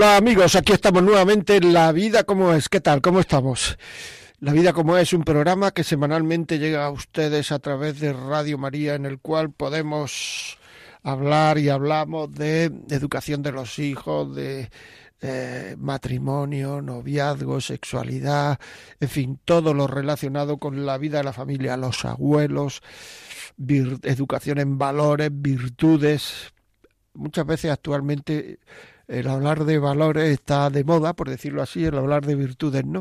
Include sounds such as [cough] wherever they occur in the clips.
Hola amigos, aquí estamos nuevamente en La Vida como es. ¿Qué tal? ¿Cómo estamos? La Vida como es un programa que semanalmente llega a ustedes a través de Radio María en el cual podemos hablar y hablamos de educación de los hijos, de matrimonio, noviazgo, sexualidad, en fin, todo lo relacionado con la vida de la familia, los abuelos, educación en valores, virtudes. Muchas veces actualmente el hablar de valores está de moda, por decirlo así, el hablar de virtudes no.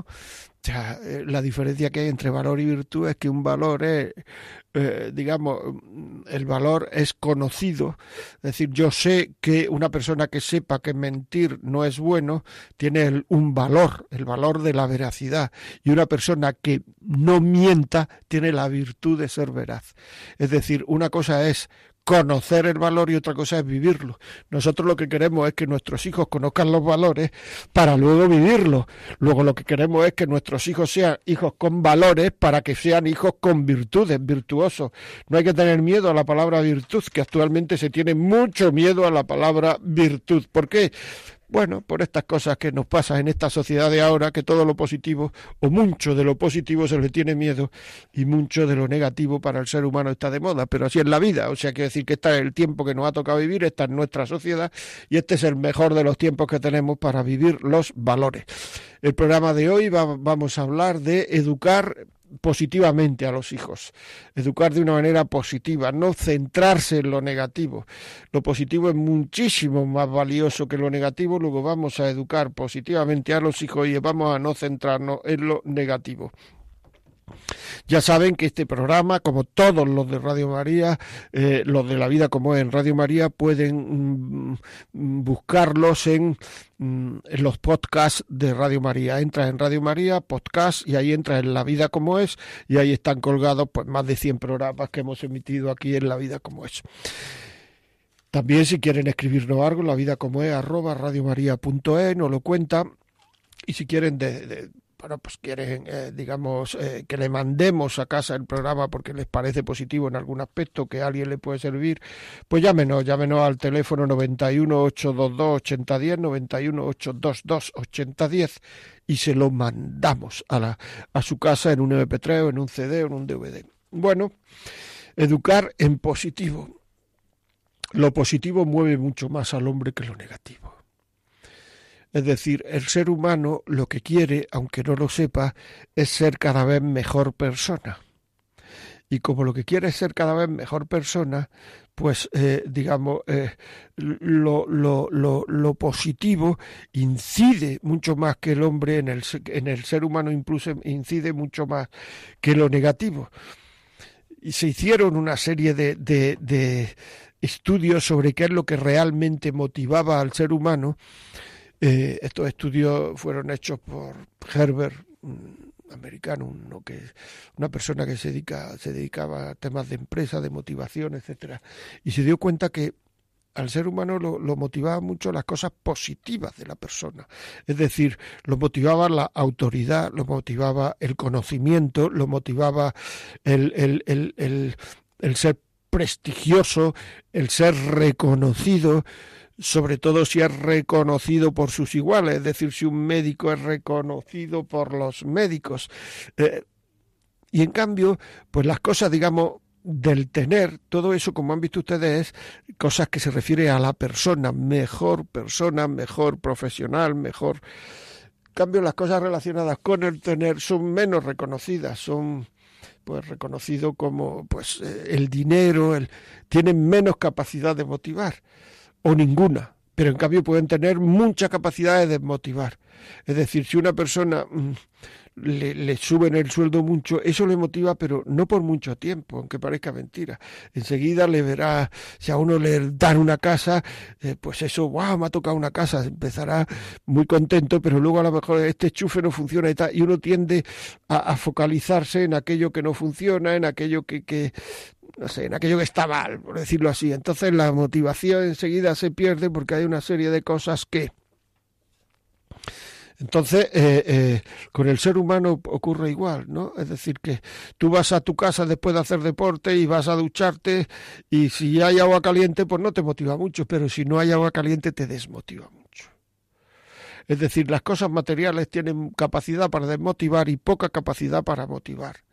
O sea, eh, la diferencia que hay entre valor y virtud es que un valor es, eh, digamos, el valor es conocido. Es decir, yo sé que una persona que sepa que mentir no es bueno tiene un valor, el valor de la veracidad. Y una persona que no mienta tiene la virtud de ser veraz. Es decir, una cosa es conocer el valor y otra cosa es vivirlo. Nosotros lo que queremos es que nuestros hijos conozcan los valores para luego vivirlos. Luego lo que queremos es que nuestros hijos sean hijos con valores para que sean hijos con virtudes, virtuosos. No hay que tener miedo a la palabra virtud, que actualmente se tiene mucho miedo a la palabra virtud. ¿Por qué? Bueno, por estas cosas que nos pasan en esta sociedad de ahora, que todo lo positivo o mucho de lo positivo se le tiene miedo y mucho de lo negativo para el ser humano está de moda, pero así es la vida, o sea, quiere decir que está es el tiempo que nos ha tocado vivir, esta es nuestra sociedad y este es el mejor de los tiempos que tenemos para vivir los valores. El programa de hoy vamos a hablar de educar positivamente a los hijos, educar de una manera positiva, no centrarse en lo negativo. Lo positivo es muchísimo más valioso que lo negativo, luego vamos a educar positivamente a los hijos y vamos a no centrarnos en lo negativo. Ya saben que este programa, como todos los de Radio María, eh, los de la vida como en Radio María, pueden mm, buscarlos en, mm, en, los podcasts de Radio María. Entras en Radio María, podcast, y ahí entras en La vida como es, y ahí están colgados pues, más de 100 programas que hemos emitido aquí en La vida como es. También si quieren escribirnos algo, la vida como es, arroba radiomaria.es, nos lo cuenta. Y si quieren de bueno, pues quieren, eh, digamos, eh, que le mandemos a casa el programa porque les parece positivo en algún aspecto, que a alguien le puede servir, pues llámenos, llámenos al teléfono 91 822 8010, 91 822 8010 y se lo mandamos a, la, a su casa en un MP3 o en un CD o en un DVD. Bueno, educar en positivo. Lo positivo mueve mucho más al hombre que lo negativo. Es decir, el ser humano lo que quiere, aunque no lo sepa, es ser cada vez mejor persona. Y como lo que quiere es ser cada vez mejor persona, pues eh, digamos, eh, lo, positivo incide mucho más que el hombre en el, en el ser humano, incluso incide mucho más que lo negativo. Y se hicieron una serie de, de estudios sobre qué es lo que realmente motivaba al ser humano eh, estos estudios fueron hechos por Herbert, un americano, que, una persona que se, dedica, se dedicaba a temas de empresa, de motivación, etcétera, y se dio cuenta que al ser humano lo, lo motivaba mucho las cosas positivas de la persona. Es decir, lo motivaba la autoridad, lo motivaba el conocimiento, lo motivaba el ser prestigioso, el ser reconocido, sobre todo si es reconocido por sus iguales, es decir, si un médico es reconocido por los médicos. Eh, y en cambio, pues las cosas, digamos, del tener, todo eso, como han visto ustedes, es cosas que se refiere a la persona, mejor persona, mejor profesional, mejor. En cambio, las cosas relacionadas con el tener son menos reconocidas, son pues reconocido como pues eh, el dinero, el, tienen menos capacidad de motivar o ninguna, pero en cambio pueden tener mucha capacidad de desmotivar. Es decir, si una persona mm, le, le, suben el sueldo mucho, eso le motiva, pero no por mucho tiempo, aunque parezca mentira. Enseguida le verá, si a uno le dan una casa, eh, pues eso, wow, me ha tocado una casa, empezará muy contento, pero luego a lo mejor este enchufe no funciona y tal, y uno tiende a, focalizarse en aquello que no funciona, en aquello que, que no sé, en aquello que está mal, por decirlo así. Entonces la motivación enseguida se pierde porque hay una serie de cosas que entonces, eh, eh, con el ser humano ocurre igual, ¿no? Es decir, que tú vas a tu casa después de hacer deporte y vas a ducharte y si hay agua caliente, pues no te motiva mucho, pero si no hay agua caliente te desmotiva mucho. Es decir, las cosas materiales tienen capacidad para desmotivar y poca capacidad para motivar.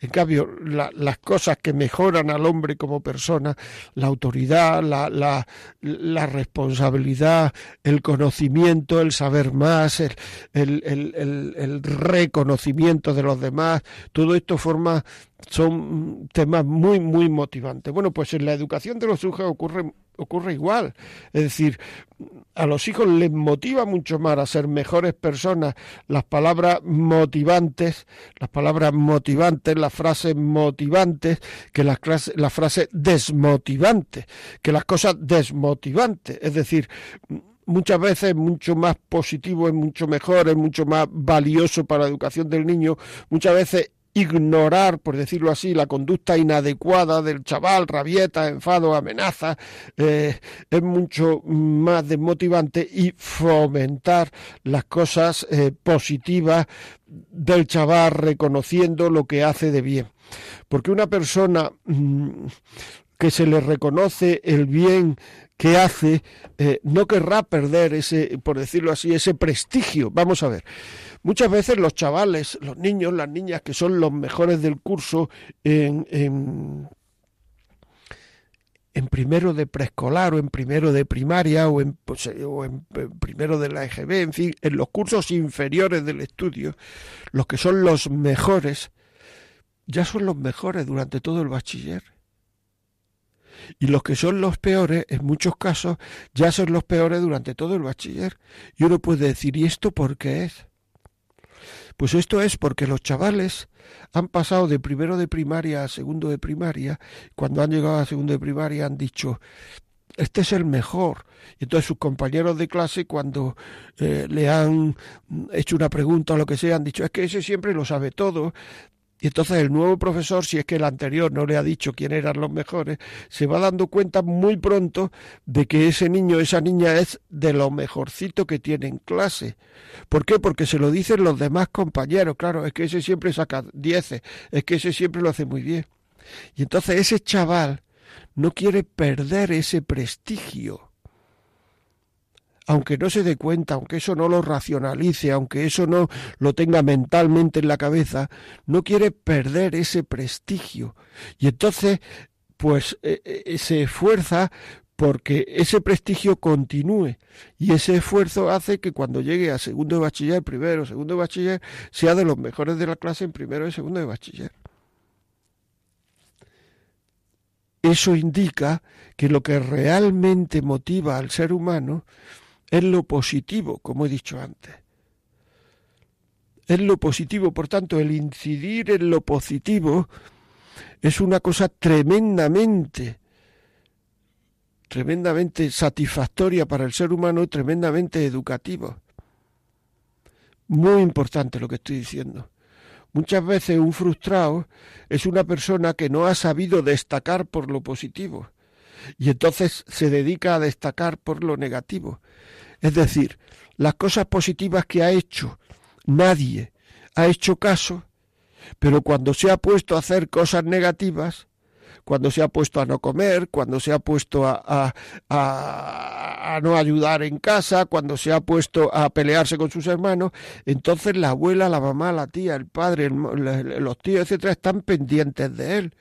En cambio, las cosas que mejoran al hombre como persona, la autoridad, la, la, la responsabilidad, el conocimiento, el saber más, el, el, el, reconocimiento de los demás, todo esto forma son temas muy, muy motivantes. Bueno, pues en la educación de los hijos ocurre, ocurre igual. Es decir, a los hijos les motiva mucho más a ser mejores personas las palabras motivantes, las palabras motivantes, las frases motivantes, que las, las frases desmotivantes, que las cosas desmotivantes. Es decir, muchas veces mucho más positivo, es mucho mejor, es mucho más valioso para la educación del niño, muchas veces ignorar, por decirlo así, la conducta inadecuada del chaval, rabieta, enfado, amenaza, eh, es mucho más desmotivante y fomentar las cosas eh, positivas del chaval reconociendo lo que hace de bien. Porque una persona mm, que se le reconoce el bien que hace, eh, no querrá perder ese, por decirlo así, ese prestigio. Vamos a ver. Muchas veces los chavales, los niños, las niñas que son los mejores del curso en, en, primero de preescolar o en primero de primaria o en, pues, o en, primero de la EGB, en fin, en los cursos inferiores del estudio, los que son los mejores, ya son los mejores durante todo el bachiller. Y los que son los peores, en muchos casos, ya son los peores durante todo el bachiller. Y uno puede decir, ¿y esto por qué es? Pues esto es porque los chavales han pasado de primero de primaria a segundo de primaria, cuando han llegado a segundo de primaria han dicho, este es el mejor. Y entonces sus compañeros de clase, cuando eh, le han hecho una pregunta o lo que sea, han dicho, es que ese siempre lo sabe todo, y entonces el nuevo profesor, si es que el anterior no le ha dicho quién eran los mejores, se va dando cuenta muy pronto de que ese niño, esa niña es de lo mejorcito que tiene en clase. ¿Por qué? Porque se lo dicen los demás compañeros. Claro, es que ese siempre saca dieces, es que ese siempre lo hace muy bien. Y entonces ese chaval no quiere perder ese prestigio aunque no se dé cuenta, aunque eso no lo racionalice, aunque eso no lo tenga mentalmente en la cabeza, no quiere perder ese prestigio. Y entonces, pues eh, eh, se esfuerza porque ese prestigio continúe y ese esfuerzo hace que cuando llegue a segundo de bachiller, primero, segundo de bachiller, sea de los mejores de la clase en primero y segundo de bachiller. Eso indica que lo que realmente motiva al ser humano es lo positivo, como he dicho antes. Es lo positivo, por tanto, el incidir en lo positivo es una cosa tremendamente, tremendamente satisfactoria para el ser humano tremendamente educativo. Muy importante lo que estoy diciendo. Muchas veces un frustrado es una persona que no ha sabido destacar por lo positivo y entonces se dedica a destacar por lo negativo. Es decir, las cosas positivas que ha hecho, nadie ha hecho caso, pero cuando se ha puesto a hacer cosas negativas, cuando se ha puesto a no comer, cuando se ha puesto a, a, no ayudar en casa, cuando se ha puesto a pelearse con sus hermanos, entonces la abuela, la mamá, la tía, el padre, los tíos, etcétera, están pendientes de él.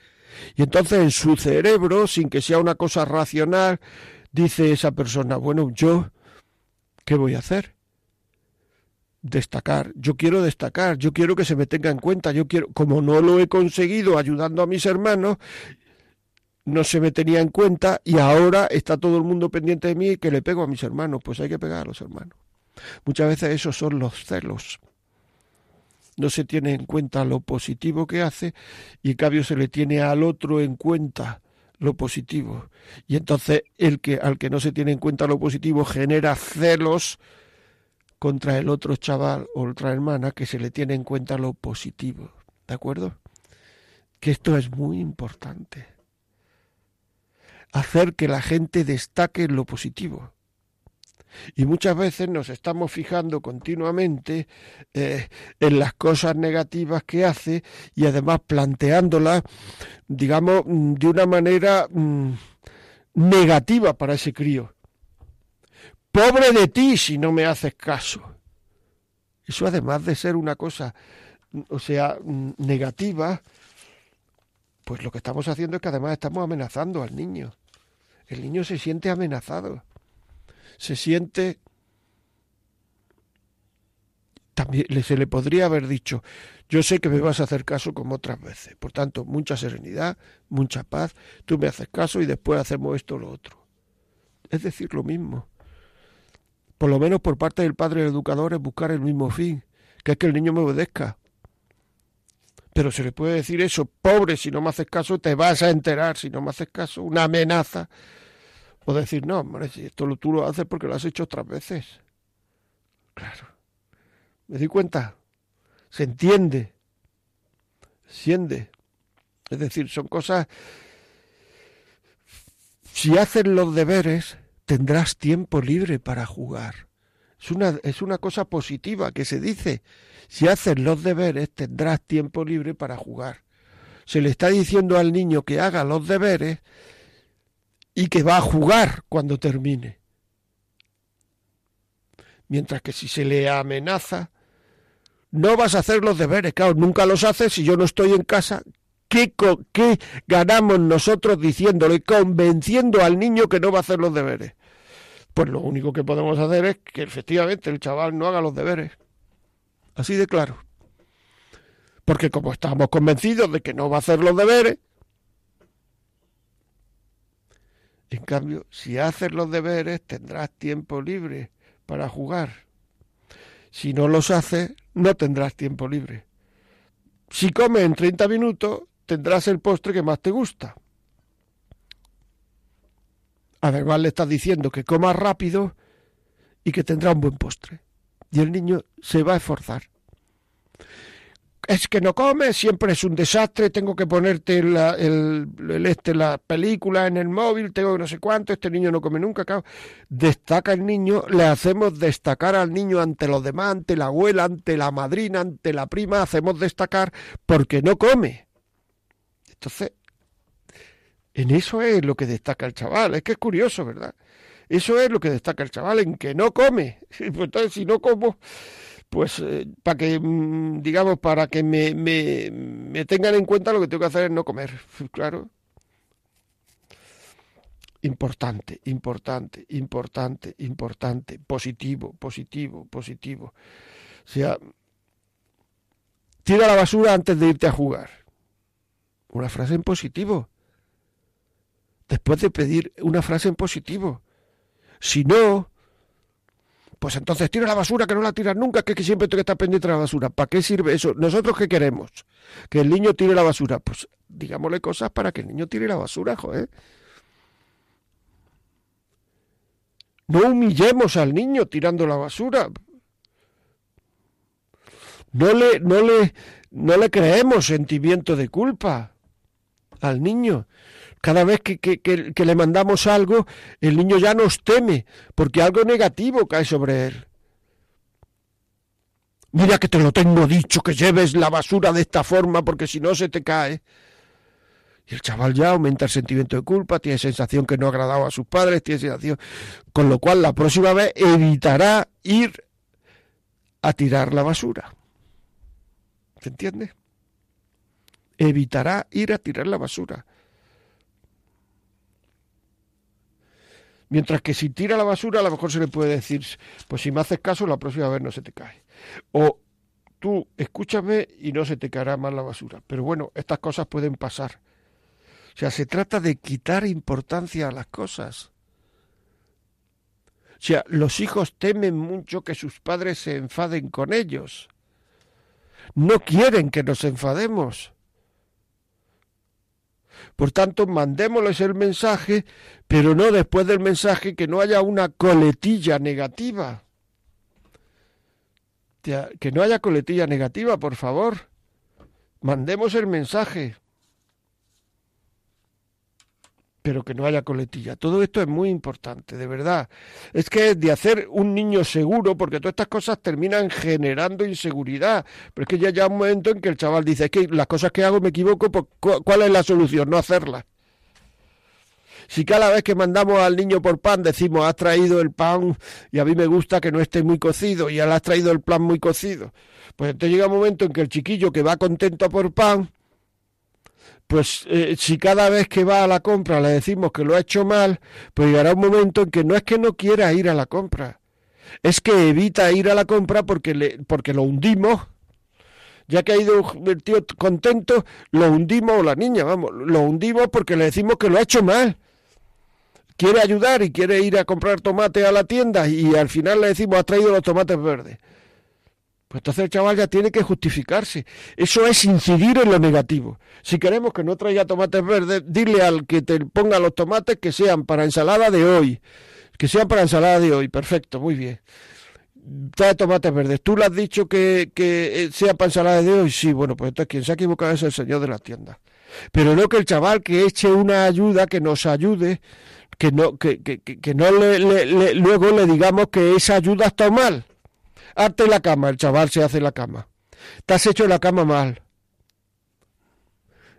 Y entonces en su cerebro, sin que sea una cosa racional, dice esa persona, bueno, yo ¿qué voy a hacer? Destacar. Yo quiero destacar, yo quiero que se me tenga en cuenta, yo quiero, como no lo he conseguido ayudando a mis hermanos, no se me tenía en cuenta y ahora está todo el mundo pendiente de mí y que le pego a mis hermanos. Pues hay que pegar a los hermanos. Muchas veces esos son los celos. No se tiene en cuenta lo positivo que hace y en cambio se le tiene al otro en cuenta lo positivo. Y entonces el que al que no se tiene en cuenta lo positivo genera celos contra el otro chaval o otra hermana que se le tiene en cuenta lo positivo. ¿De acuerdo? Que esto es muy importante. Hacer que la gente destaque lo positivo. Y muchas veces nos estamos fijando continuamente eh, en las cosas negativas que hace y además planteándolas, digamos, mm, de una manera mm, negativa para ese crío. Pobre de ti si no me haces caso. Eso además de ser una cosa, mm, o sea, negativa, pues lo que estamos haciendo es que además estamos amenazando al niño. El niño se siente amenazado se siente también se le podría haber dicho, yo sé que me vas a hacer caso como otras veces, por tanto, mucha serenidad, mucha paz, tú me haces caso y después hacemos esto o lo otro. Es decir, lo mismo. Por lo menos por parte del padre educador es buscar el mismo fin, que es que el niño me obedezca. Pero se le puede decir eso, pobre, si no me haces caso, te vas a enterar, si no me haces caso, una amenaza o decir, no, hombre, si esto tú lo haces porque lo has hecho otras veces. Claro. ¿Me di cuenta? Se entiende. Siente. Es decir, son cosas... Si haces los deberes, tendrás tiempo libre para jugar. Es una, es una cosa positiva que se dice. Si haces los deberes, tendrás tiempo libre para jugar. Se le está diciendo al niño que haga los deberes y que va a jugar cuando termine. Mientras que si se le amenaza, no vas a hacer los deberes, claro, nunca los haces si yo no estoy en casa. ¿Qué, ¿Qué ganamos nosotros diciéndole, convenciendo al niño que no va a hacer los deberes? Pues lo único que podemos hacer es que efectivamente el chaval no haga los deberes. Así de claro. Porque como estamos convencidos de que no va a hacer los deberes, En cambio, si haces los deberes, tendrás tiempo libre para jugar. Si no los haces, no tendrás tiempo libre. Si comes en 30 minutos, tendrás el postre que más te gusta. Además, le estás diciendo que comas rápido y que tendrá un buen postre. Y el niño se va a esforzar es que no comes, siempre es un desastre, tengo que ponerte la, el, este, la película en el móvil, tengo no sé cuánto, este niño no come nunca, Destaca el niño, le hacemos destacar al niño ante los demás, ante la abuela, ante la madrina, ante la prima, hacemos destacar porque no come. Entonces, en eso es lo que destaca el chaval, es que es curioso, ¿verdad? Eso es lo que destaca el chaval, en que no come. [laughs] Pues entonces, si no como, pues eh, para que, mm, digamos, para que me, me, me, tengan en cuenta lo que tengo que hacer es no comer, [laughs] claro. Importante, importante, importante, importante, positivo, positivo, positivo. O sea, tira la basura antes de irte a jugar. Una frase en positivo. Después de pedir una frase en positivo. Si no, pues entonces tira la basura, que no la tiras nunca, que, que siempre tengo que pendiente de la basura. ¿Para qué sirve eso? ¿Nosotros qué queremos? Que el niño tire la basura. Pues digámosle cosas para que el niño tire la basura, joder. No humillemos al niño tirando la basura. No le, no le, no le creemos sentimiento de culpa al niño. Cada vez que, que, le mandamos algo, el niño ya nos teme, porque algo negativo cae sobre él. Mira que te lo tengo dicho, que lleves la basura de esta forma, porque si no se te cae. Y el chaval ya aumenta el sentimiento de culpa, tiene sensación que no ha agradado a sus padres, tiene sensación. Con lo cual, la próxima vez evitará ir a tirar la basura. ¿Se entiende? Evitará ir a tirar la basura. Mientras que si tira la basura, a lo mejor se le puede decir, pues si me haces caso, la próxima vez no se te cae. O tú escúchame y no se te caerá más la basura. Pero bueno, estas cosas pueden pasar. sea, se trata de quitar importancia a las cosas. O sea, los hijos temen mucho que sus padres se enfaden con ellos. No quieren que nos enfademos. Por tanto, mandémosles el mensaje, pero no después del mensaje que no haya una coletilla negativa. Que no haya coletilla negativa, por favor. Mandemos el mensaje pero que no haya coletilla. Todo esto es muy importante, de verdad. Es que de hacer un niño seguro, porque todas estas cosas terminan generando inseguridad. Pero es que ya llega un momento en que el chaval dice, es que las cosas que hago me equivoco, pues, ¿cuál es la solución? No hacerlas. Si cada vez que mandamos al niño por pan decimos, has traído el pan y a mí me gusta que no esté muy cocido y le has traído el pan muy cocido, pues entonces llega un momento en que el chiquillo que va contento por pan, pues eh, si cada vez que va a la compra le decimos que lo ha hecho mal, pues llegará un momento en que no es que no quiera ir a la compra, es que evita ir a la compra porque, le, porque lo hundimos. Ya que ha ido el tío contento, lo hundimos, o la niña, vamos, lo hundimos porque le decimos que lo ha hecho mal. Quiere ayudar y quiere ir a comprar tomate a la tienda y al final le decimos, ha traído los tomates verdes. Pues entonces el chaval ya tiene que justificarse. Eso es incidir en lo negativo. Si queremos que no traiga tomates verdes, dile al que te ponga los tomates que sean para ensalada de hoy. Que sean para ensalada de hoy. Perfecto, muy bien. Trae tomates verdes. ¿Tú le has dicho que, que eh, sea para ensalada de hoy? Sí, bueno, pues entonces quien se ha equivocado es el señor de la tienda. Pero no que el chaval que eche una ayuda, que nos ayude, que no, que, que, que no le, luego le digamos que esa ayuda está mal Hazte la cama, el chaval se hace la cama. Te has hecho la cama mal.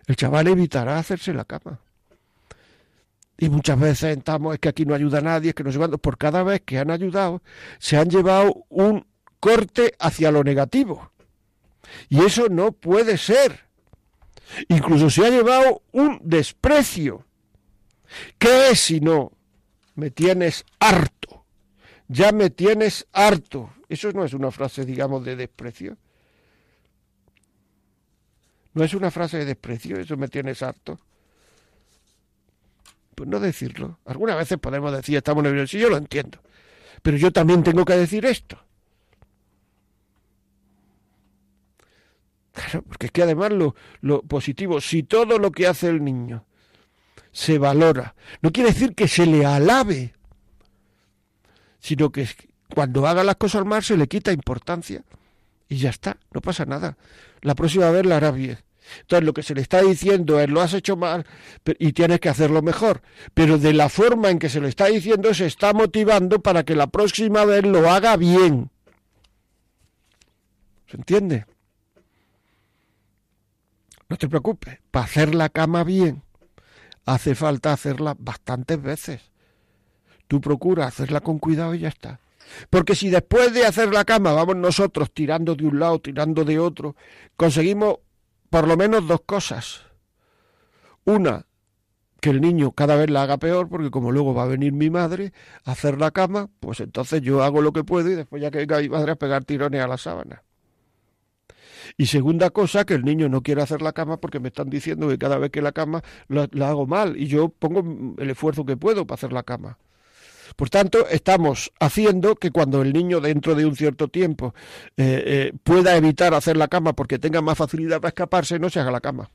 El chaval evitará hacerse la cama. Y muchas veces estamos, es que aquí no ayuda nadie, es que no se Por cada vez que han ayudado, se han llevado un corte hacia lo negativo. Y eso no puede ser. Incluso se ha llevado un desprecio. ¿Qué es si no? Me tienes harto. Ya me tienes harto. Eso no es una frase, digamos, de desprecio. No es una frase de desprecio, eso me tienes harto. Pues no decirlo. Algunas veces podemos decir, estamos nerviosos, y yo lo entiendo. Pero yo también tengo que decir esto. Claro, porque es que además lo, lo positivo, si todo lo que hace el niño se valora, no quiere decir que se le alabe, sino que cuando haga las cosas mal se le quita importancia y ya está, no pasa nada. La próxima vez la hará bien. Entonces lo que se le está diciendo es lo has hecho mal y tienes que hacerlo mejor. Pero de la forma en que se lo está diciendo se está motivando para que la próxima vez lo haga bien. ¿Se entiende? No te preocupes, para hacer la cama bien hace falta hacerla bastantes veces. Tú procura hacerla con cuidado y ya está. Porque si después de hacer la cama vamos nosotros tirando de un lado, tirando de otro, conseguimos por lo menos dos cosas. Una, que el niño cada vez la haga peor, porque como luego va a venir mi madre a hacer la cama, pues entonces yo hago lo que puedo y después ya que venga mi madre a pegar tirones a la sábana. Y segunda cosa, que el niño no quiere hacer la cama porque me están diciendo que cada vez que la cama la, la hago mal y yo pongo el esfuerzo que puedo para hacer la cama. Por tanto, estamos haciendo que cuando el niño dentro de un cierto tiempo eh, eh, pueda evitar hacer la cama porque tenga más facilidad para escaparse, no se haga la cama.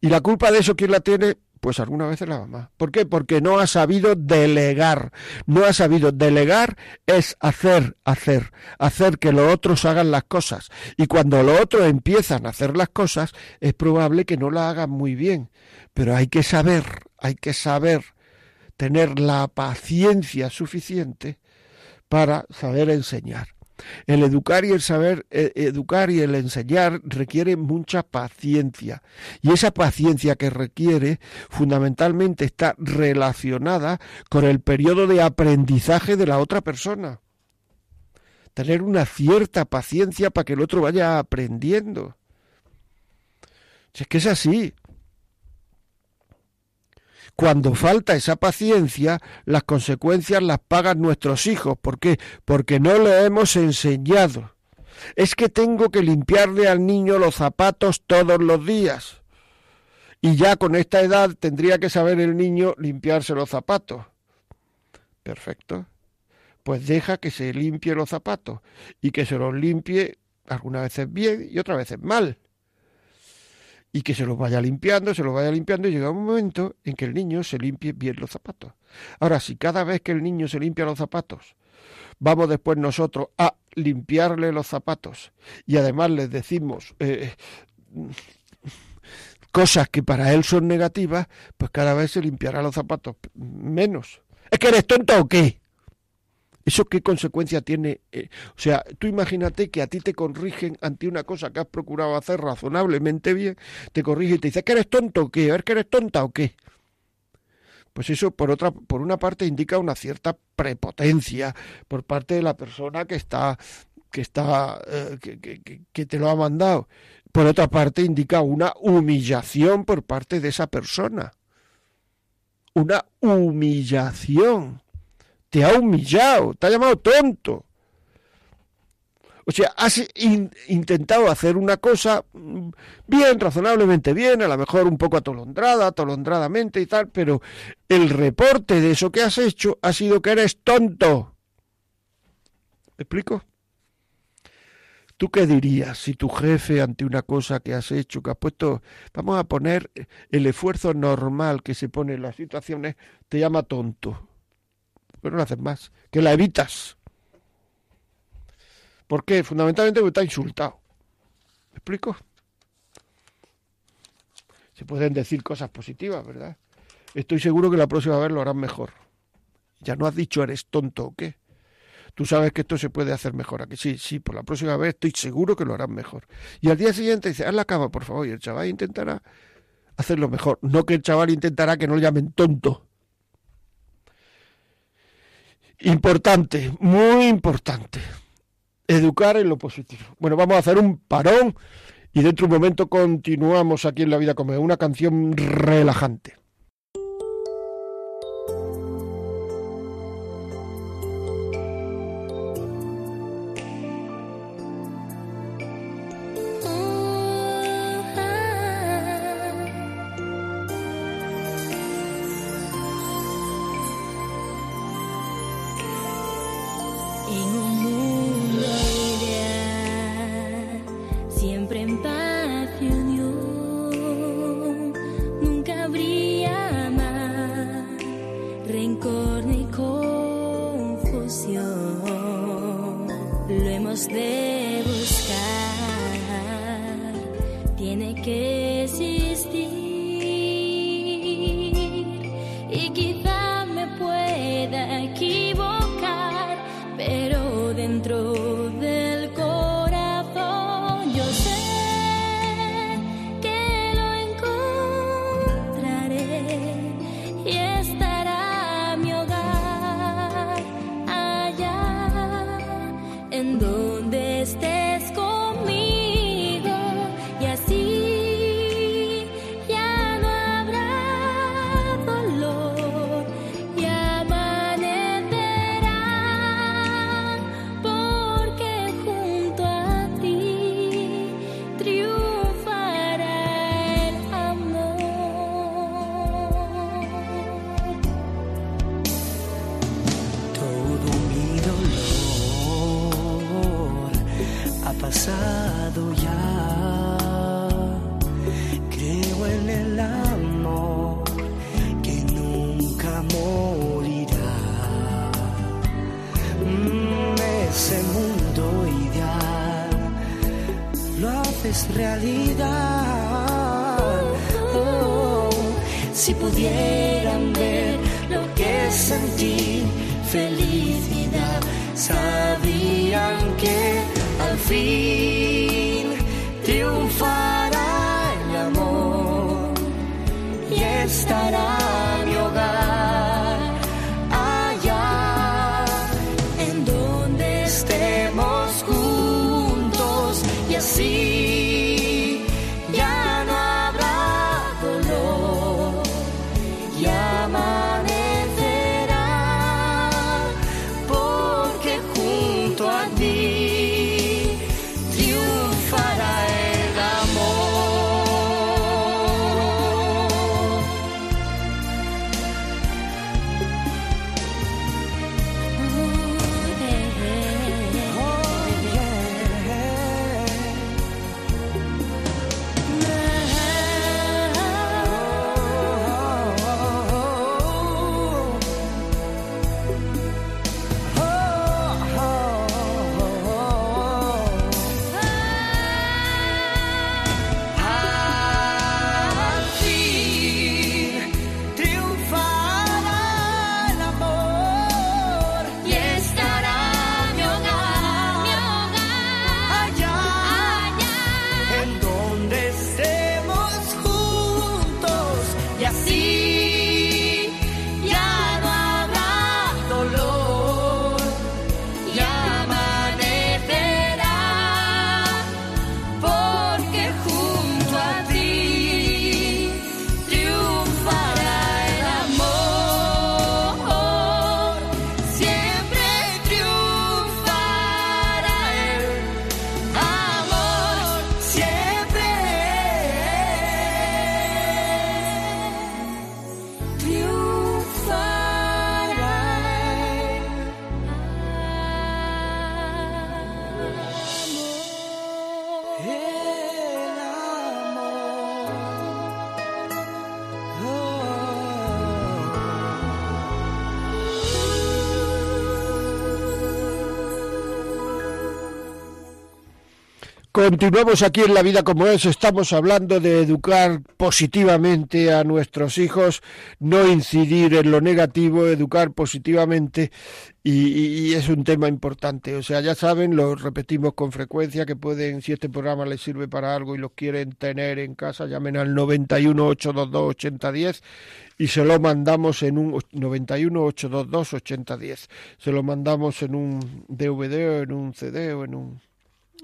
Y la culpa de eso, ¿quién la tiene? Pues alguna vez la mamá. ¿Por qué? Porque no ha sabido delegar. No ha sabido delegar es hacer, hacer, hacer que los otros hagan las cosas. Y cuando los otros empiezan a hacer las cosas, es probable que no la hagan muy bien. Pero hay que saber, hay que saber tener la paciencia suficiente para saber enseñar. El educar y el saber eh, educar y el enseñar requiere mucha paciencia. Y esa paciencia que requiere fundamentalmente está relacionada con el periodo de aprendizaje de la otra persona. Tener una cierta paciencia para que el otro vaya aprendiendo. Si es que es así. Cuando falta esa paciencia, las consecuencias las pagan nuestros hijos. ¿Por qué? Porque no le hemos enseñado. Es que tengo que limpiarle al niño los zapatos todos los días. y ya con esta edad tendría que saber el niño limpiarse los zapatos. Perfecto. Pues deja que se limpie los zapatos y que se los limpie algunas veces bien y otras veces mal. Y que se los vaya limpiando, se los vaya limpiando y llega un momento en que el niño se limpie bien los zapatos. Ahora, si cada vez que el niño se limpia los zapatos, vamos después nosotros a limpiarle los zapatos y además les decimos eh, cosas que para él son negativas, pues cada vez se limpiará los zapatos menos. ¿Es que eres tonto o qué? ¿Eso qué consecuencia tiene? Eh, o sea, tú imagínate que a ti te corrigen ante una cosa que has procurado hacer razonablemente bien, te corrige y te dice que eres tonto o qué, a ver que eres tonta o qué. Pues eso por otra, por una parte indica una cierta prepotencia por parte de la persona que está, que está, eh, que te lo ha mandado. Por otra parte indica una humillación por parte de esa persona. Una humillación ha humillado, te ha llamado tonto. O sea, has intentado hacer una cosa mm, bien, razonablemente bien, a lo mejor un poco atolondrada, atolondradamente y tal, pero el reporte de eso que has hecho ha sido que eres tonto. ¿Me explico? ¿Tú qué dirías si tu jefe ante una cosa que has hecho, que has puesto, vamos a poner el esfuerzo normal que se pone en las situaciones, te llama tonto? Pero no haces más, que la evitas. ¿Por qué? Fundamentalmente porque ha insultado. ¿Me explico? Se pueden decir cosas positivas, ¿verdad? Estoy seguro que la próxima vez lo harán mejor. Ya no has dicho eres tonto o qué. Tú sabes que esto se puede hacer mejor. Aquí sí, sí, por la próxima vez estoy seguro que lo harán mejor. Y al día siguiente dice, haz la cama, por favor. Y el chaval intentará hacerlo mejor. No que el chaval intentará que no le llamen tonto. Importante, muy importante. Educar en lo positivo. Bueno, vamos a hacer un parón y dentro de un momento continuamos aquí en La Vida como una canción relajante. haces realidad. Oh, si pudieran ver lo que sentí, felicidad, sabían que al fin. Continuamos aquí en La Vida como es, estamos hablando de educar positivamente a nuestros hijos, no incidir en lo negativo, educar positivamente y, es un tema importante. O sea, ya saben, lo repetimos con frecuencia, que pueden, si este programa les sirve para algo y los quieren tener en casa, llamen al 91 822 8010 y se lo mandamos en un 91 822 8010. Se lo mandamos en un DVD o en un CD o en un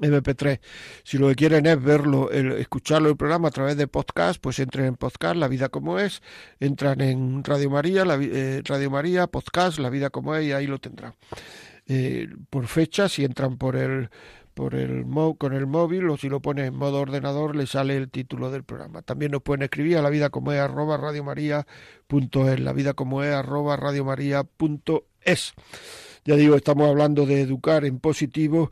MP3. Si lo que quieren es verlo, el, escucharlo el programa a través de podcast, pues entren en podcast, La Vida como es, entran en Radio María, la, eh, Radio María, podcast, La Vida como es, y ahí lo tendrán. Eh, por fecha, si entran por el por el con el móvil o si lo ponen en modo ordenador le sale el título del programa. También nos pueden escribir a la vida como es arroba radiomaria.es, la vida como es arroba radiomaria.es. Ya digo, estamos hablando de educar en positivo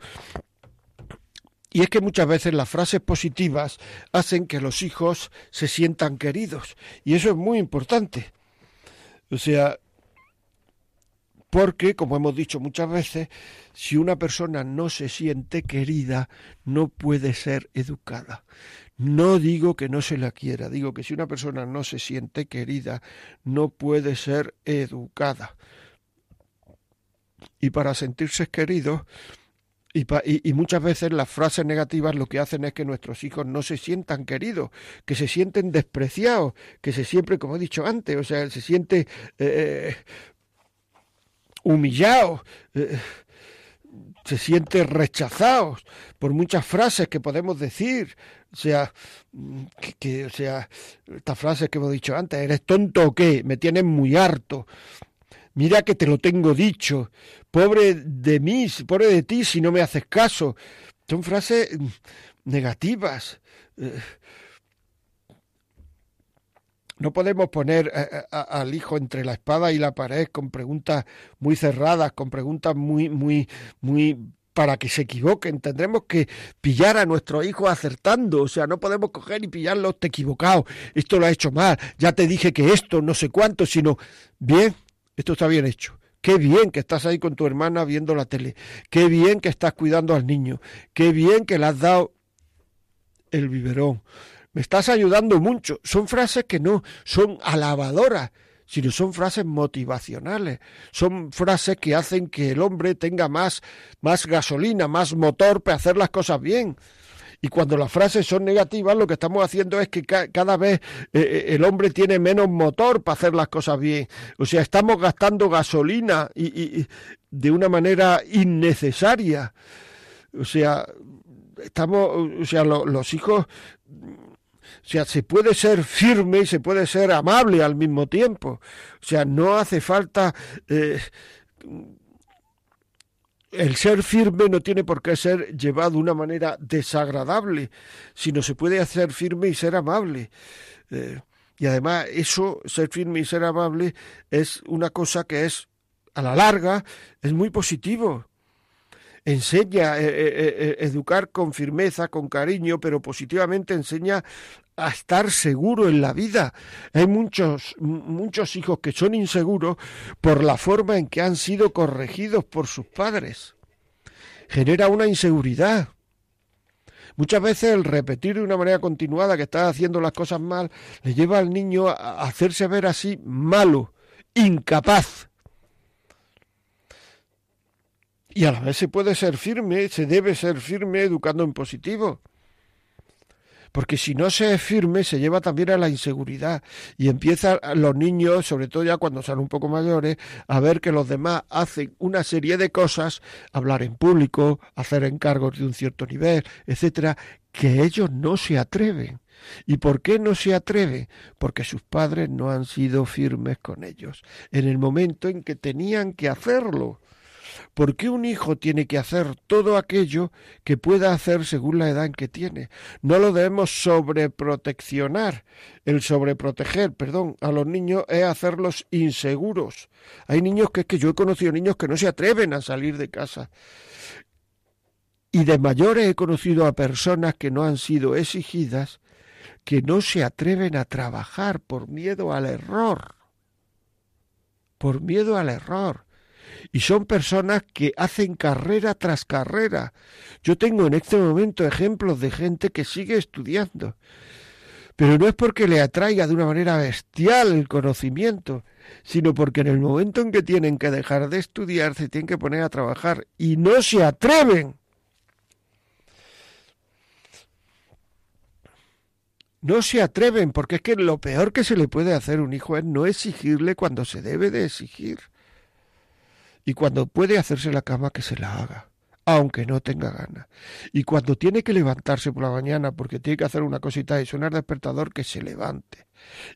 y es que muchas veces las frases positivas hacen que los hijos se sientan queridos. Y eso es muy importante. O sea, porque, como hemos dicho muchas veces, si una persona no se siente querida, no puede ser educada. No digo que no se la quiera, digo que si una persona no se siente querida, no puede ser educada. Y para sentirse querido, y, muchas veces las frases negativas lo que hacen es que nuestros hijos no se sientan queridos, que se sienten despreciados, que se siempre, como he dicho antes, o sea, se siente eh, eh humillados, eh, se siente rechazados por muchas frases que podemos decir, o sea, que, o sea, estas frases que hemos dicho antes, eres tonto o qué, me tienes muy harto, mira que te lo tengo dicho, pobre de mí, pobre de ti si no me haces caso. Son frases negativas. Eh, no podemos poner al hijo entre la espada y la pared con preguntas muy cerradas, con preguntas muy, muy, muy para que se equivoquen. Tendremos que pillar a nuestro hijo acertando. O sea, no podemos coger y pillarlo, te equivocado, esto lo ha hecho mal, ya te dije que esto, no sé cuánto, sino, bien, esto está bien hecho. Qué bien que estás ahí con tu hermana viendo la tele. Qué bien que estás cuidando al niño. Qué bien que le has dado el biberón. Me estás ayudando mucho. Son frases que no son alabadoras, sino son frases motivacionales. Son frases que hacen que el hombre tenga más, más gasolina, más motor para hacer las cosas bien. Y cuando las frases son negativas, lo que estamos haciendo es que cada vez eh, eh, el hombre tiene menos motor para hacer las cosas bien. O sea, estamos gastando gasolina y, de una manera innecesaria. O sea, estamos, o sea, los hijos o sea, se puede ser firme y se puede ser amable al mismo tiempo. O sea, no hace falta eh, el ser firme no tiene por qué ser llevado de una manera desagradable, sino se puede hacer firme y ser amable. Eh, y además eso, ser firme y ser amable, es una cosa que es, a la larga, es muy positivo. Enseña, eh, eh, educar con firmeza, con cariño, pero positivamente enseña a estar seguro en la vida. Hay muchos, muchos hijos que son inseguros por la forma en que han sido corregidos por sus padres. Genera una inseguridad. Muchas veces el repetir de una manera continuada que está haciendo las cosas mal le lleva al niño a hacerse ver así malo, incapaz. Y a la vez se puede ser firme, se debe ser firme educando en positivo porque si no se es firme se lleva también a la inseguridad y empiezan los niños, sobre todo ya cuando son un poco mayores, a ver que los demás hacen una serie de cosas, hablar en público, hacer encargos de un cierto nivel, etcétera, que ellos no se atreven. ¿Y por qué no se atreve? Porque sus padres no han sido firmes con ellos en el momento en que tenían que hacerlo. ¿Por qué un hijo tiene que hacer todo aquello que pueda hacer según la edad en que tiene? No lo debemos sobreproteccionar. El sobreproteger, perdón, a los niños es hacerlos inseguros. Hay niños que es que yo he conocido niños que no se atreven a salir de casa. Y de mayores he conocido a personas que no han sido exigidas que no se atreven a trabajar por miedo al error. Por miedo al error. Y son personas que hacen carrera tras carrera. Yo tengo en este momento ejemplos de gente que sigue estudiando. Pero no es porque le atraiga de una manera bestial el conocimiento, sino porque en el momento en que tienen que dejar de estudiar se tienen que poner a trabajar y no se atreven no se atreven, porque es que lo peor que se le puede hacer a un hijo es no exigirle cuando se debe de exigir. Y cuando puede hacerse la cama, que se la haga, aunque no tenga ganas. Y cuando tiene que levantarse por la mañana porque tiene que hacer una cosita y sonar despertador, que se levante.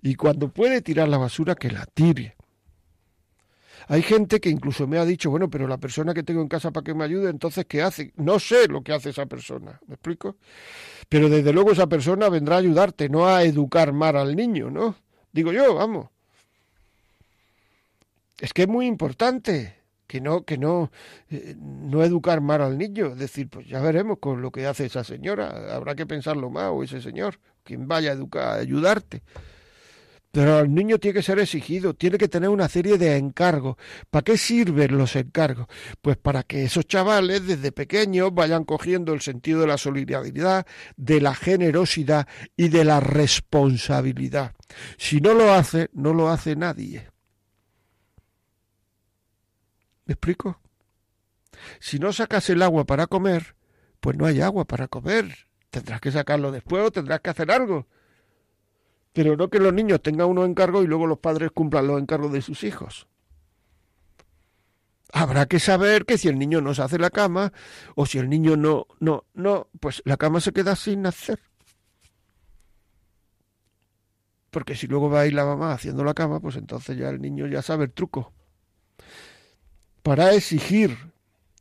Y cuando puede tirar la basura, que la tire. Hay gente que incluso me ha dicho, bueno, pero la persona que tengo en casa para que me ayude, entonces, ¿qué hace? No sé lo que hace esa persona, ¿me explico? Pero desde luego esa persona vendrá a ayudarte, no a educar mal al niño, ¿no? Digo yo, vamos. Es que es muy importante que no, que no, eh, no educar mal al niño, decir, pues ya veremos con lo que hace esa señora, habrá que pensarlo más, o ese señor, quien vaya a educar, a ayudarte. Pero el niño tiene que ser exigido, tiene que tener una serie de encargos. ¿Para qué sirven los encargos? Pues para que esos chavales desde pequeños vayan cogiendo el sentido de la solidaridad, de la generosidad y de la responsabilidad. Si no lo hace, no lo hace nadie. ¿Me explico? Si no sacas el agua para comer, pues no hay agua para comer. Tendrás que sacarlo después o tendrás que hacer algo pero no que los niños tengan unos encargos y luego los padres cumplan los encargos de sus hijos. Habrá que saber que si el niño no se hace la cama o si el niño no, no, no, pues la cama se queda sin hacer. Porque si luego va a ir la mamá haciendo la cama, pues entonces ya el niño ya sabe el truco. Para exigir,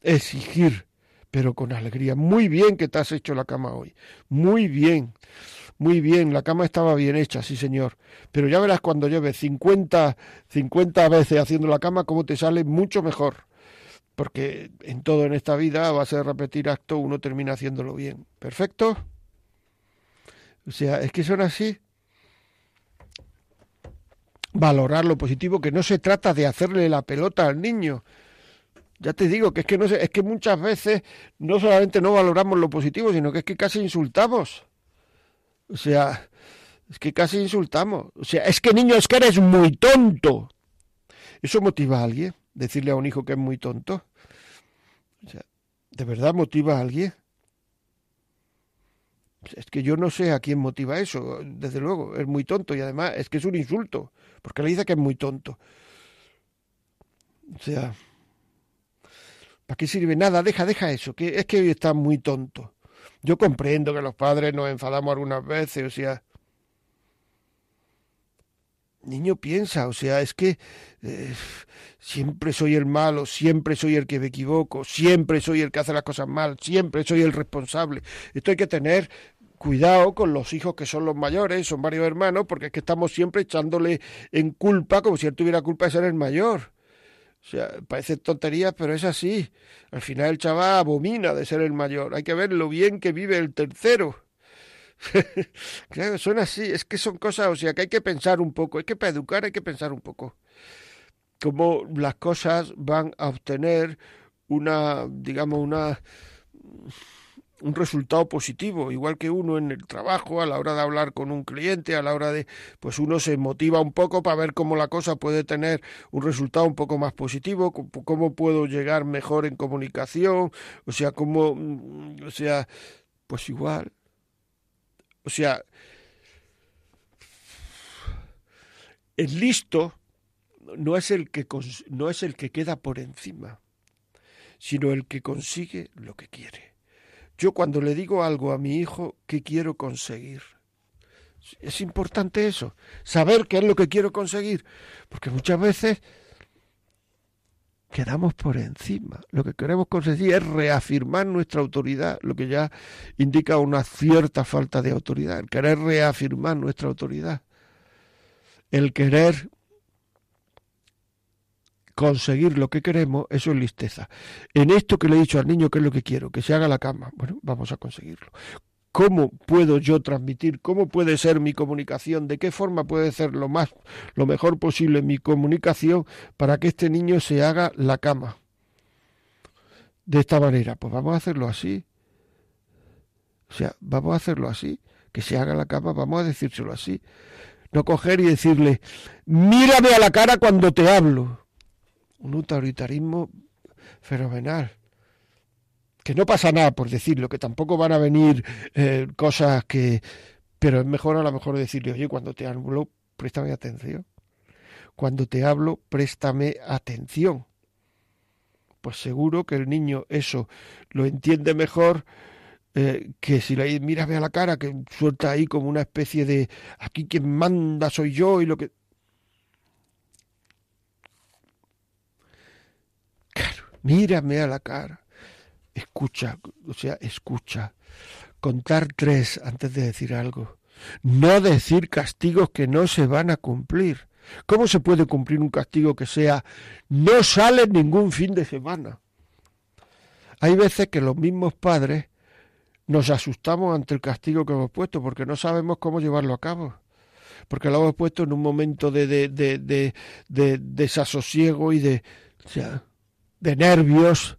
exigir, pero con alegría. Muy bien que te has hecho la cama hoy. Muy bien. Muy bien, la cama estaba bien hecha, sí señor. Pero ya verás cuando lleves 50, 50 veces haciendo la cama cómo te sale mucho mejor. Porque en todo en esta vida, a base repetir acto, uno termina haciéndolo bien. ¿Perfecto? O sea, es que son así. Valorar lo positivo, que no se trata de hacerle la pelota al niño. Ya te digo que es que no es que muchas veces no solamente no valoramos lo positivo, sino que es que casi insultamos. O sea, es que casi insultamos. O sea, es que niño, es que eres muy tonto. ¿Eso motiva a alguien? Decirle a un hijo que es muy tonto. O sea, ¿de verdad motiva a alguien? Es que yo no sé a quién motiva eso, desde luego, es muy tonto y además es que es un insulto, porque le dice que es muy tonto. O sea, ¿para qué sirve nada? Deja, deja eso, que es que hoy está muy tonto. Yo comprendo que los padres nos enfadamos algunas veces, o sea, niño piensa, o sea, es que eh, siempre soy el malo, siempre soy el que me equivoco, siempre soy el que hace las cosas mal, siempre soy el responsable. Esto hay que tener cuidado con los hijos que son los mayores, son varios hermanos, porque es que estamos siempre echándole en culpa como si él tuviera culpa de ser el mayor. O sea, parece tontería, pero es así. Al final el chaval abomina de ser el mayor. Hay que ver lo bien que vive el tercero. [laughs] claro, son así. Es que son cosas, o sea, que hay que pensar un poco. Es que para educar hay que pensar un poco. Cómo las cosas van a obtener una, digamos, una un resultado positivo, igual que uno en el trabajo, a la hora de hablar con un cliente, a la hora de, pues uno se motiva un poco para ver cómo la cosa puede tener un resultado un poco más positivo, cómo puedo llegar mejor en comunicación, o sea, cómo, mm, o sea, pues igual, O sea, el listo no es el que no es el que queda por encima, sino el que consigue lo que quiere. Yo cuando le digo algo a mi hijo, ¿qué quiero conseguir? Es importante eso, saber qué es lo que quiero conseguir, porque muchas veces quedamos por encima. Lo que queremos conseguir es reafirmar nuestra autoridad, lo que ya indica una cierta falta de autoridad, el querer reafirmar nuestra autoridad, el querer conseguir lo que queremos, eso es listeza. En esto que le he dicho al niño, ¿qué es lo que quiero? Que se haga la cama. Bueno, vamos a conseguirlo. ¿Cómo puedo yo transmitir? ¿Cómo puede ser mi comunicación? ¿De qué forma puede ser lo más, lo mejor posible mi comunicación para que este niño se haga la cama? De esta manera, pues vamos a hacerlo así. O sea, vamos a hacerlo así, que se haga la cama, vamos a decírselo así. No coger y decirle, mírame a la cara cuando te hablo. Un autoritarismo fenomenal que no pasa nada por decirlo, que tampoco van a venir eh, cosas que... Pero es mejor a lo mejor decirle, oye, cuando te hablo, préstame atención. Cuando te hablo, préstame atención. Pues seguro que el niño eso lo entiende mejor eh, que si le mírame a la cara, que suelta ahí como una especie de aquí quien manda soy yo y lo que... Claro, mírame a la cara escucha, o sea, escucha. Contar tres antes de decir algo. No decir castigos que no se van a cumplir. ¿Cómo se puede cumplir un castigo que sea no sale ningún fin de semana? Hay veces que los mismos padres nos asustamos ante el castigo que hemos puesto porque no sabemos cómo llevarlo a cabo. Porque lo hemos puesto en un momento de, de, de, de desasosiego y de, de nervios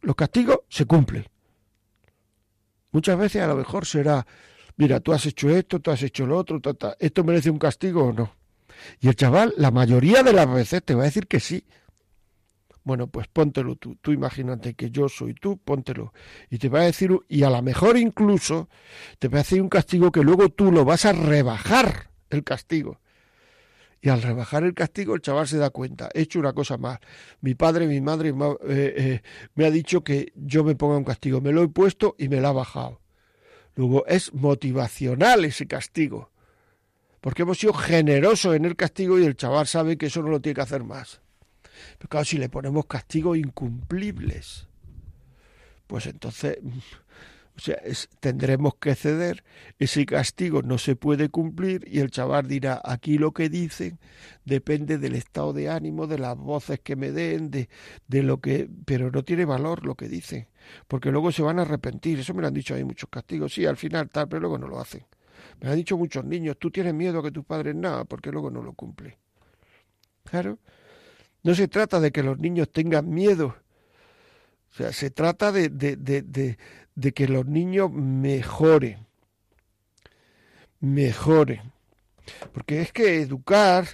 los castigos se cumplen. Muchas veces a lo mejor será, mira, tú has hecho esto, tú has hecho lo otro, ¿esto merece un castigo o no? Y el chaval, la mayoría de las veces te va a decir que sí. Bueno, pues póntelo tú. Tú imagínate que yo soy tú, póntelo. Y te va a decir, y a lo mejor incluso te va a decir un castigo que luego tú lo vas a rebajar el castigo. Y al rebajar el castigo, el chaval se da cuenta, he hecho una cosa más. Mi padre, mi madre eh, eh, me ha dicho que yo me ponga un castigo. Me lo he puesto y me lo ha bajado. Luego es motivacional ese castigo. Porque hemos sido generosos en el castigo y el chaval sabe que eso no lo tiene que hacer más. Pero claro, si le ponemos castigos incumplibles, pues entonces o sea, tendremos que ceder, ese castigo no se puede cumplir y el chaval dirá, aquí lo que dicen depende del estado de ánimo, de las voces que me den, de, de lo que... pero no tiene valor lo que dicen, porque luego se van a arrepentir, eso me lo han dicho ahí muchos castigos, sí, al final tal, pero luego no lo hacen. Me han dicho muchos niños, tú tienes miedo a que tus padres nada, porque luego no lo cumple. Claro, no se trata de que los niños tengan miedo, o sea, se trata de, de, de, de que los niños mejoren, mejoren. Porque es que educar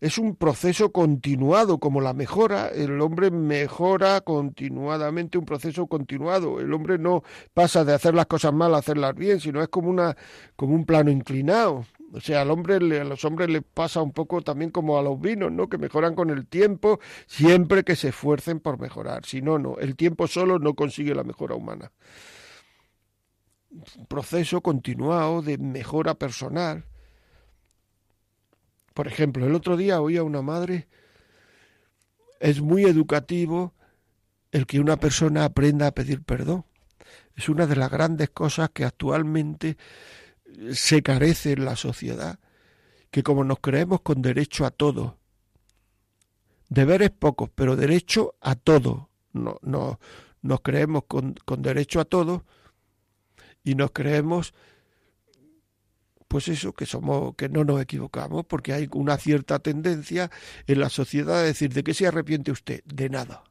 es un proceso continuado, como la mejora, el hombre mejora continuadamente, un proceso continuado. El hombre no pasa de hacer las cosas mal a hacerlas bien, sino es como una como un plano inclinado. O sea, al hombre, a los hombres les pasa un poco también como a los vinos, ¿no? Que mejoran con el tiempo siempre que se esfuercen por mejorar. Si no, no. El tiempo solo no consigue la mejora humana proceso continuado de mejora personal. Por ejemplo, el otro día oí a una madre, es muy educativo el que una persona aprenda a pedir perdón. Es una de las grandes cosas que actualmente se carece en la sociedad, que como nos creemos con derecho a todo, deberes pocos, pero derecho a todo, no, no, nos creemos con, con derecho a todo, y nos creemos pues eso que somos que no nos equivocamos porque hay una cierta tendencia en la sociedad a decir de qué se arrepiente usted de nada.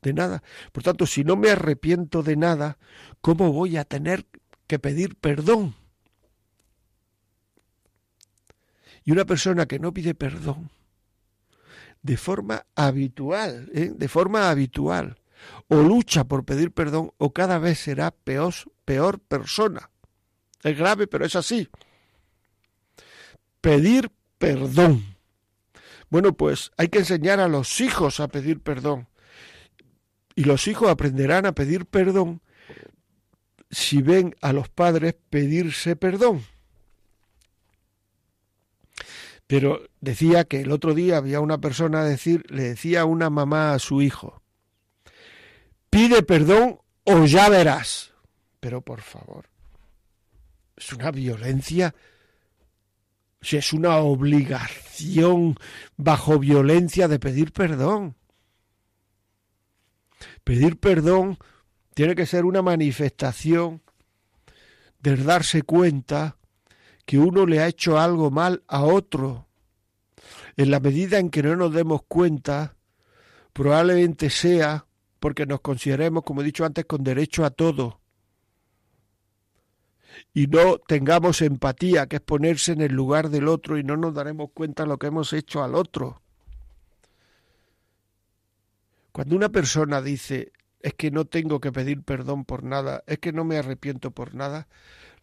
De nada. Por tanto si no me arrepiento de nada cómo voy a tener que pedir perdón y una persona que no pide perdón de forma habitual ¿eh? de forma habitual o lucha por pedir perdón o cada vez será peor, persona. Es grave, pero es así. Pedir perdón. Bueno, pues hay que enseñar a los hijos a pedir perdón. Y los hijos aprenderán a pedir perdón si ven a los padres pedirse perdón. Pero decía que el otro día había una persona decir, le decía a una mamá a su hijo, pide perdón o ya verás. Pero por favor, es una violencia, si es una obligación bajo violencia de pedir perdón. Pedir perdón tiene que ser una manifestación de darse cuenta que uno le ha hecho algo mal a otro. En la medida en que no nos demos cuenta, probablemente sea porque nos consideremos, como he dicho antes, con derecho a todo. Y no tengamos empatía, que es ponerse en el lugar del otro y no nos daremos cuenta de lo que hemos hecho al otro. Cuando una persona dice, es que no tengo que pedir perdón por nada, es que no me arrepiento por nada,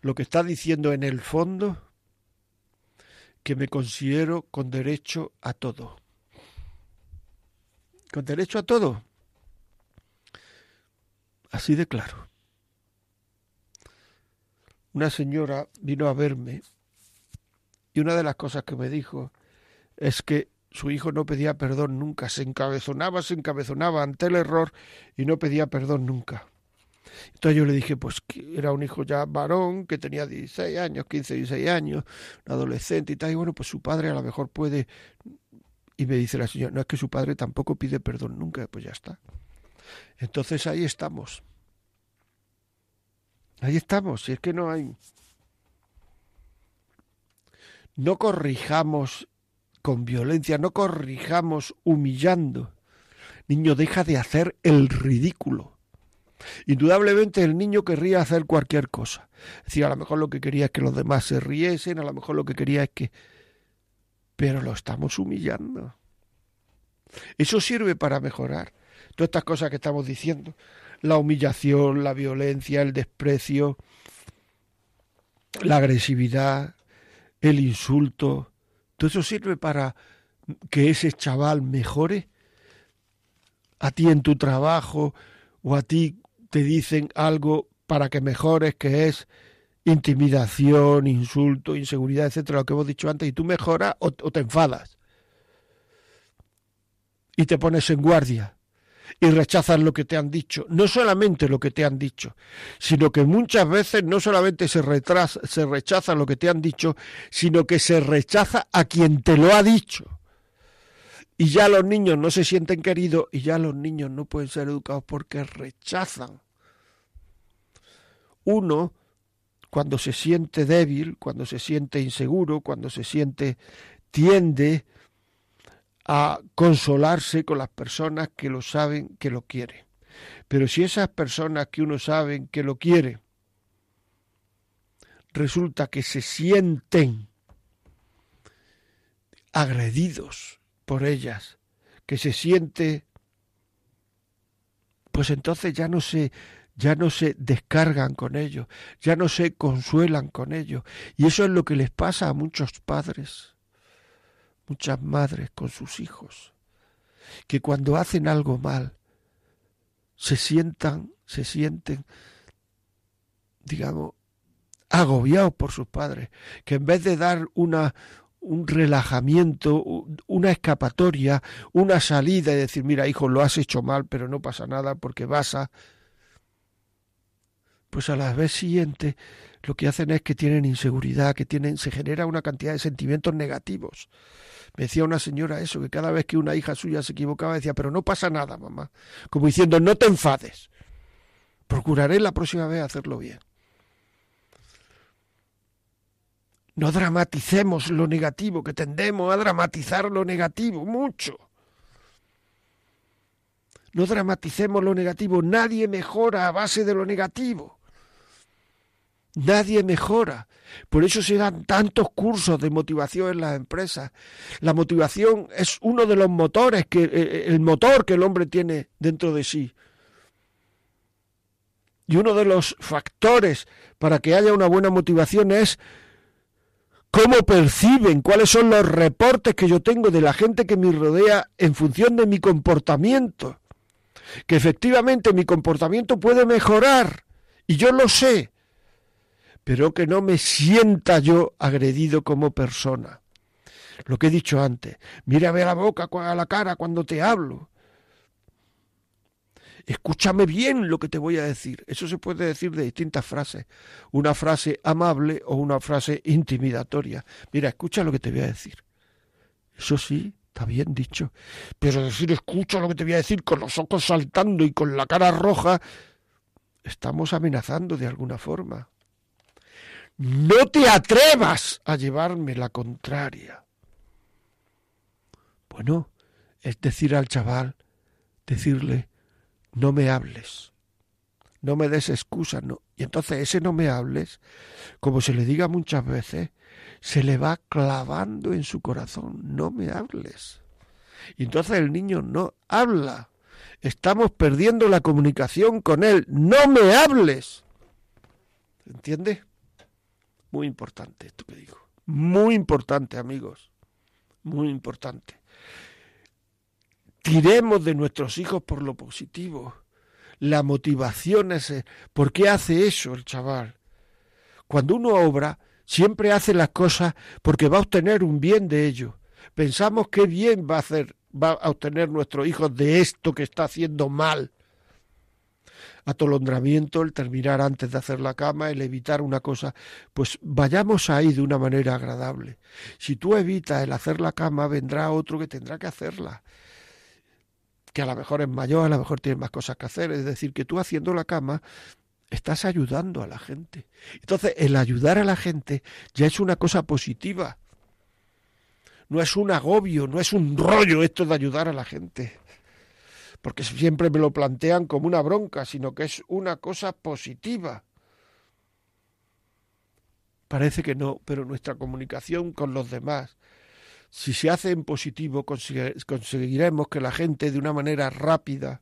lo que está diciendo en el fondo que me considero con derecho a todo. Con derecho a todo. Así de claro. Una señora vino a verme y una de las cosas que me dijo es que su hijo no pedía perdón nunca, se encabezonaba, se encabezonaba ante el error y no pedía perdón nunca. Entonces yo le dije, pues que era un hijo ya varón, que tenía 16 años, 15, 16 años, un adolescente y tal, y bueno, pues su padre a lo mejor puede... Y me dice la señora, no es que su padre tampoco pide perdón nunca, pues ya está. Entonces ahí estamos. Ahí estamos, si es que no hay... No corrijamos con violencia, no corrijamos humillando. Niño, deja de hacer el ridículo. Indudablemente el niño querría hacer cualquier cosa. Es decir, a lo mejor lo que quería es que los demás se riesen, a lo mejor lo que quería es que... Pero lo estamos humillando. Eso sirve para mejorar. Todas estas cosas que estamos diciendo. La humillación, la violencia, el desprecio, la agresividad, el insulto, ¿Todo eso sirve para que ese chaval mejore? A ti en tu trabajo o a ti te dicen algo para que mejores, que es intimidación, insulto, inseguridad, etcétera, lo que hemos dicho antes, y tú mejoras o, o te enfadas. Y te pones en guardia y rechazas lo que te han dicho. No solamente lo que te han dicho, sino que muchas veces no solamente se, se rechaza lo que te han dicho, sino que se rechaza a quien te lo ha dicho. Y ya los niños no se sienten queridos y ya los niños no pueden ser educados porque rechazan. Uno, cuando se siente débil, cuando se siente inseguro, cuando se siente tiende a consolarse con las personas que lo saben que lo quieren. Pero si esas personas que uno sabe que lo quiere, resulta que se sienten agredidos por ellas, que se siente pues entonces ya no se ya no se descargan con ellos, ya no se consuelan con ellos. Y eso es lo que les pasa a muchos padres muchas madres con sus hijos, que cuando hacen algo mal, se sientan, se sienten, digamos, agobiados por sus padres, que en vez de dar una, un relajamiento, una escapatoria, una salida y decir, mira, hijo, lo has hecho mal, pero no pasa nada porque vas a... Pues a la vez siguiente lo que hacen es que tienen inseguridad, que tienen, se genera una cantidad de sentimientos negativos. Me decía una señora eso, que cada vez que una hija suya se equivocaba decía, pero no pasa nada, mamá. Como diciendo, no te enfades. Procuraré la próxima vez hacerlo bien. No dramaticemos lo negativo, que tendemos a dramatizar lo negativo mucho. No dramaticemos lo negativo. Nadie mejora a base de lo negativo. Nadie mejora. Por eso se dan tantos cursos de motivación en las empresas. La motivación es uno de los motores, que, eh, eh, el motor que el hombre tiene dentro de sí. Y uno de los factores para que haya una buena motivación es cómo perciben, cuáles son los reportes que yo tengo de la gente que me rodea en función de mi comportamiento. Que efectivamente mi comportamiento puede mejorar y yo lo sé, pero que no me sienta yo agredido como persona. Lo que he dicho antes, mírame a la boca, a la cara cuando te hablo. Escúchame bien lo que te voy a decir. Eso se puede decir de distintas frases. Una frase amable o una frase intimidatoria. Mira, escucha lo que te voy a decir. Eso sí, está bien dicho. Pero decir escucha lo que te voy a decir con los ojos saltando y con la cara roja, estamos amenazando de alguna forma. No te atrevas a llevarme la contraria. Bueno, es decir al chaval, decirle, no me hables, no me des excusa, no. Y entonces ese no me hables, como se le diga muchas veces, se le va clavando en su corazón, no me hables. Y entonces el niño no habla. Estamos perdiendo la comunicación con él. No me hables. ¿Entiende? Muy importante esto que digo. Muy importante, amigos. Muy importante tiremos de nuestros hijos por lo positivo. La motivación es... Eh, ¿Por qué hace eso el chaval? Cuando uno obra, siempre hace las cosas porque va a obtener un bien de ello. Pensamos qué bien va a hacer, va a obtener nuestro hijo de esto que está haciendo mal. Atolondramiento, el terminar antes de hacer la cama, el evitar una cosa, pues vayamos ahí de una manera agradable. Si tú evitas el hacer la cama, vendrá otro que tendrá que hacerla que a lo mejor es mayor, a lo mejor tiene más cosas que hacer. Es decir, que tú haciendo la cama estás ayudando a la gente. Entonces, el ayudar a la gente ya es una cosa positiva. No es un agobio, no es un rollo esto de ayudar a la gente. Porque siempre me lo plantean como una bronca, sino que es una cosa positiva. Parece que no, pero nuestra comunicación con los demás, si se hace en positivo, conseguiremos que la gente de una manera rápida,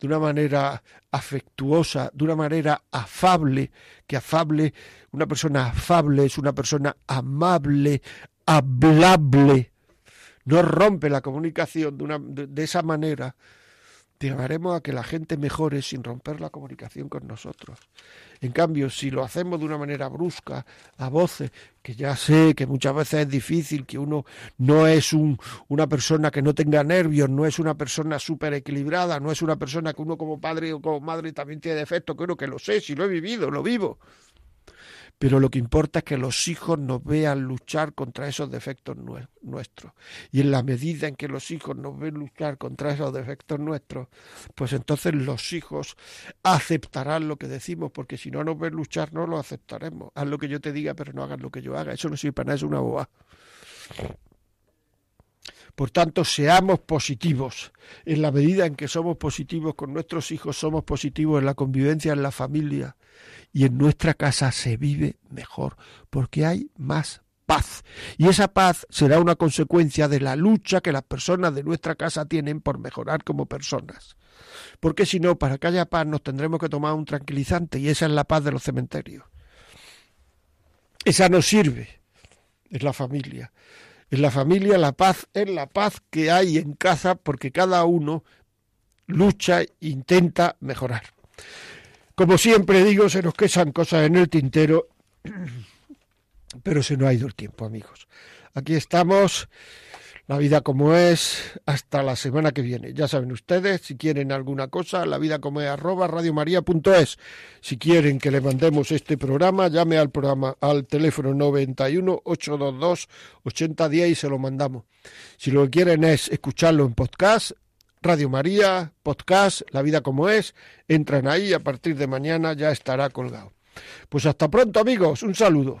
de una manera afectuosa, de una manera afable, que afable, una persona afable es una persona amable, hablable, no rompe la comunicación de, una, de esa manera, llevaremos a que la gente mejore sin romper la comunicación con nosotros. En cambio, si lo hacemos de una manera brusca, a voces, que ya sé que muchas veces es difícil, que uno no es un, una persona que no tenga nervios, no es una persona súper equilibrada, no es una persona que uno como padre o como madre también tiene defectos, creo que lo sé, si lo he vivido, lo vivo pero lo que importa es que los hijos nos vean luchar contra esos defectos nuestros. Y en la medida en que los hijos nos ven luchar contra esos defectos nuestros, pues entonces los hijos aceptarán lo que decimos, porque si no nos ven luchar no lo aceptaremos. Haz lo que yo te diga, pero no hagas lo que yo haga. Eso no sirve para nada, es una boba. Por tanto, seamos positivos. En la medida en que somos positivos con nuestros hijos, somos positivos en la convivencia, en la familia. Y en nuestra casa se vive mejor, porque hay más paz. Y esa paz será una consecuencia de la lucha que las personas de nuestra casa tienen por mejorar como personas. Porque si no, para que haya paz nos tendremos que tomar un tranquilizante y esa es la paz de los cementerios. Esa no sirve, es la familia. En la familia la paz es la paz que hay en casa porque cada uno lucha e intenta mejorar. Como siempre digo, se nos quedan cosas en el tintero, [clears throat] pero se nos ha ido el tiempo, amigos. Aquí estamos la vida como es, hasta la semana que viene. Ya saben ustedes, si quieren alguna cosa, la vida como es arroba radiomaria.es. Si quieren que le mandemos este programa, llame al programa al teléfono 91 822 8010 y se lo mandamos. Si lo que quieren es escucharlo en podcast, Radio María, podcast, La vida como es, entran ahí a partir de mañana ya estará colgado. Pues hasta pronto amigos, un saludo.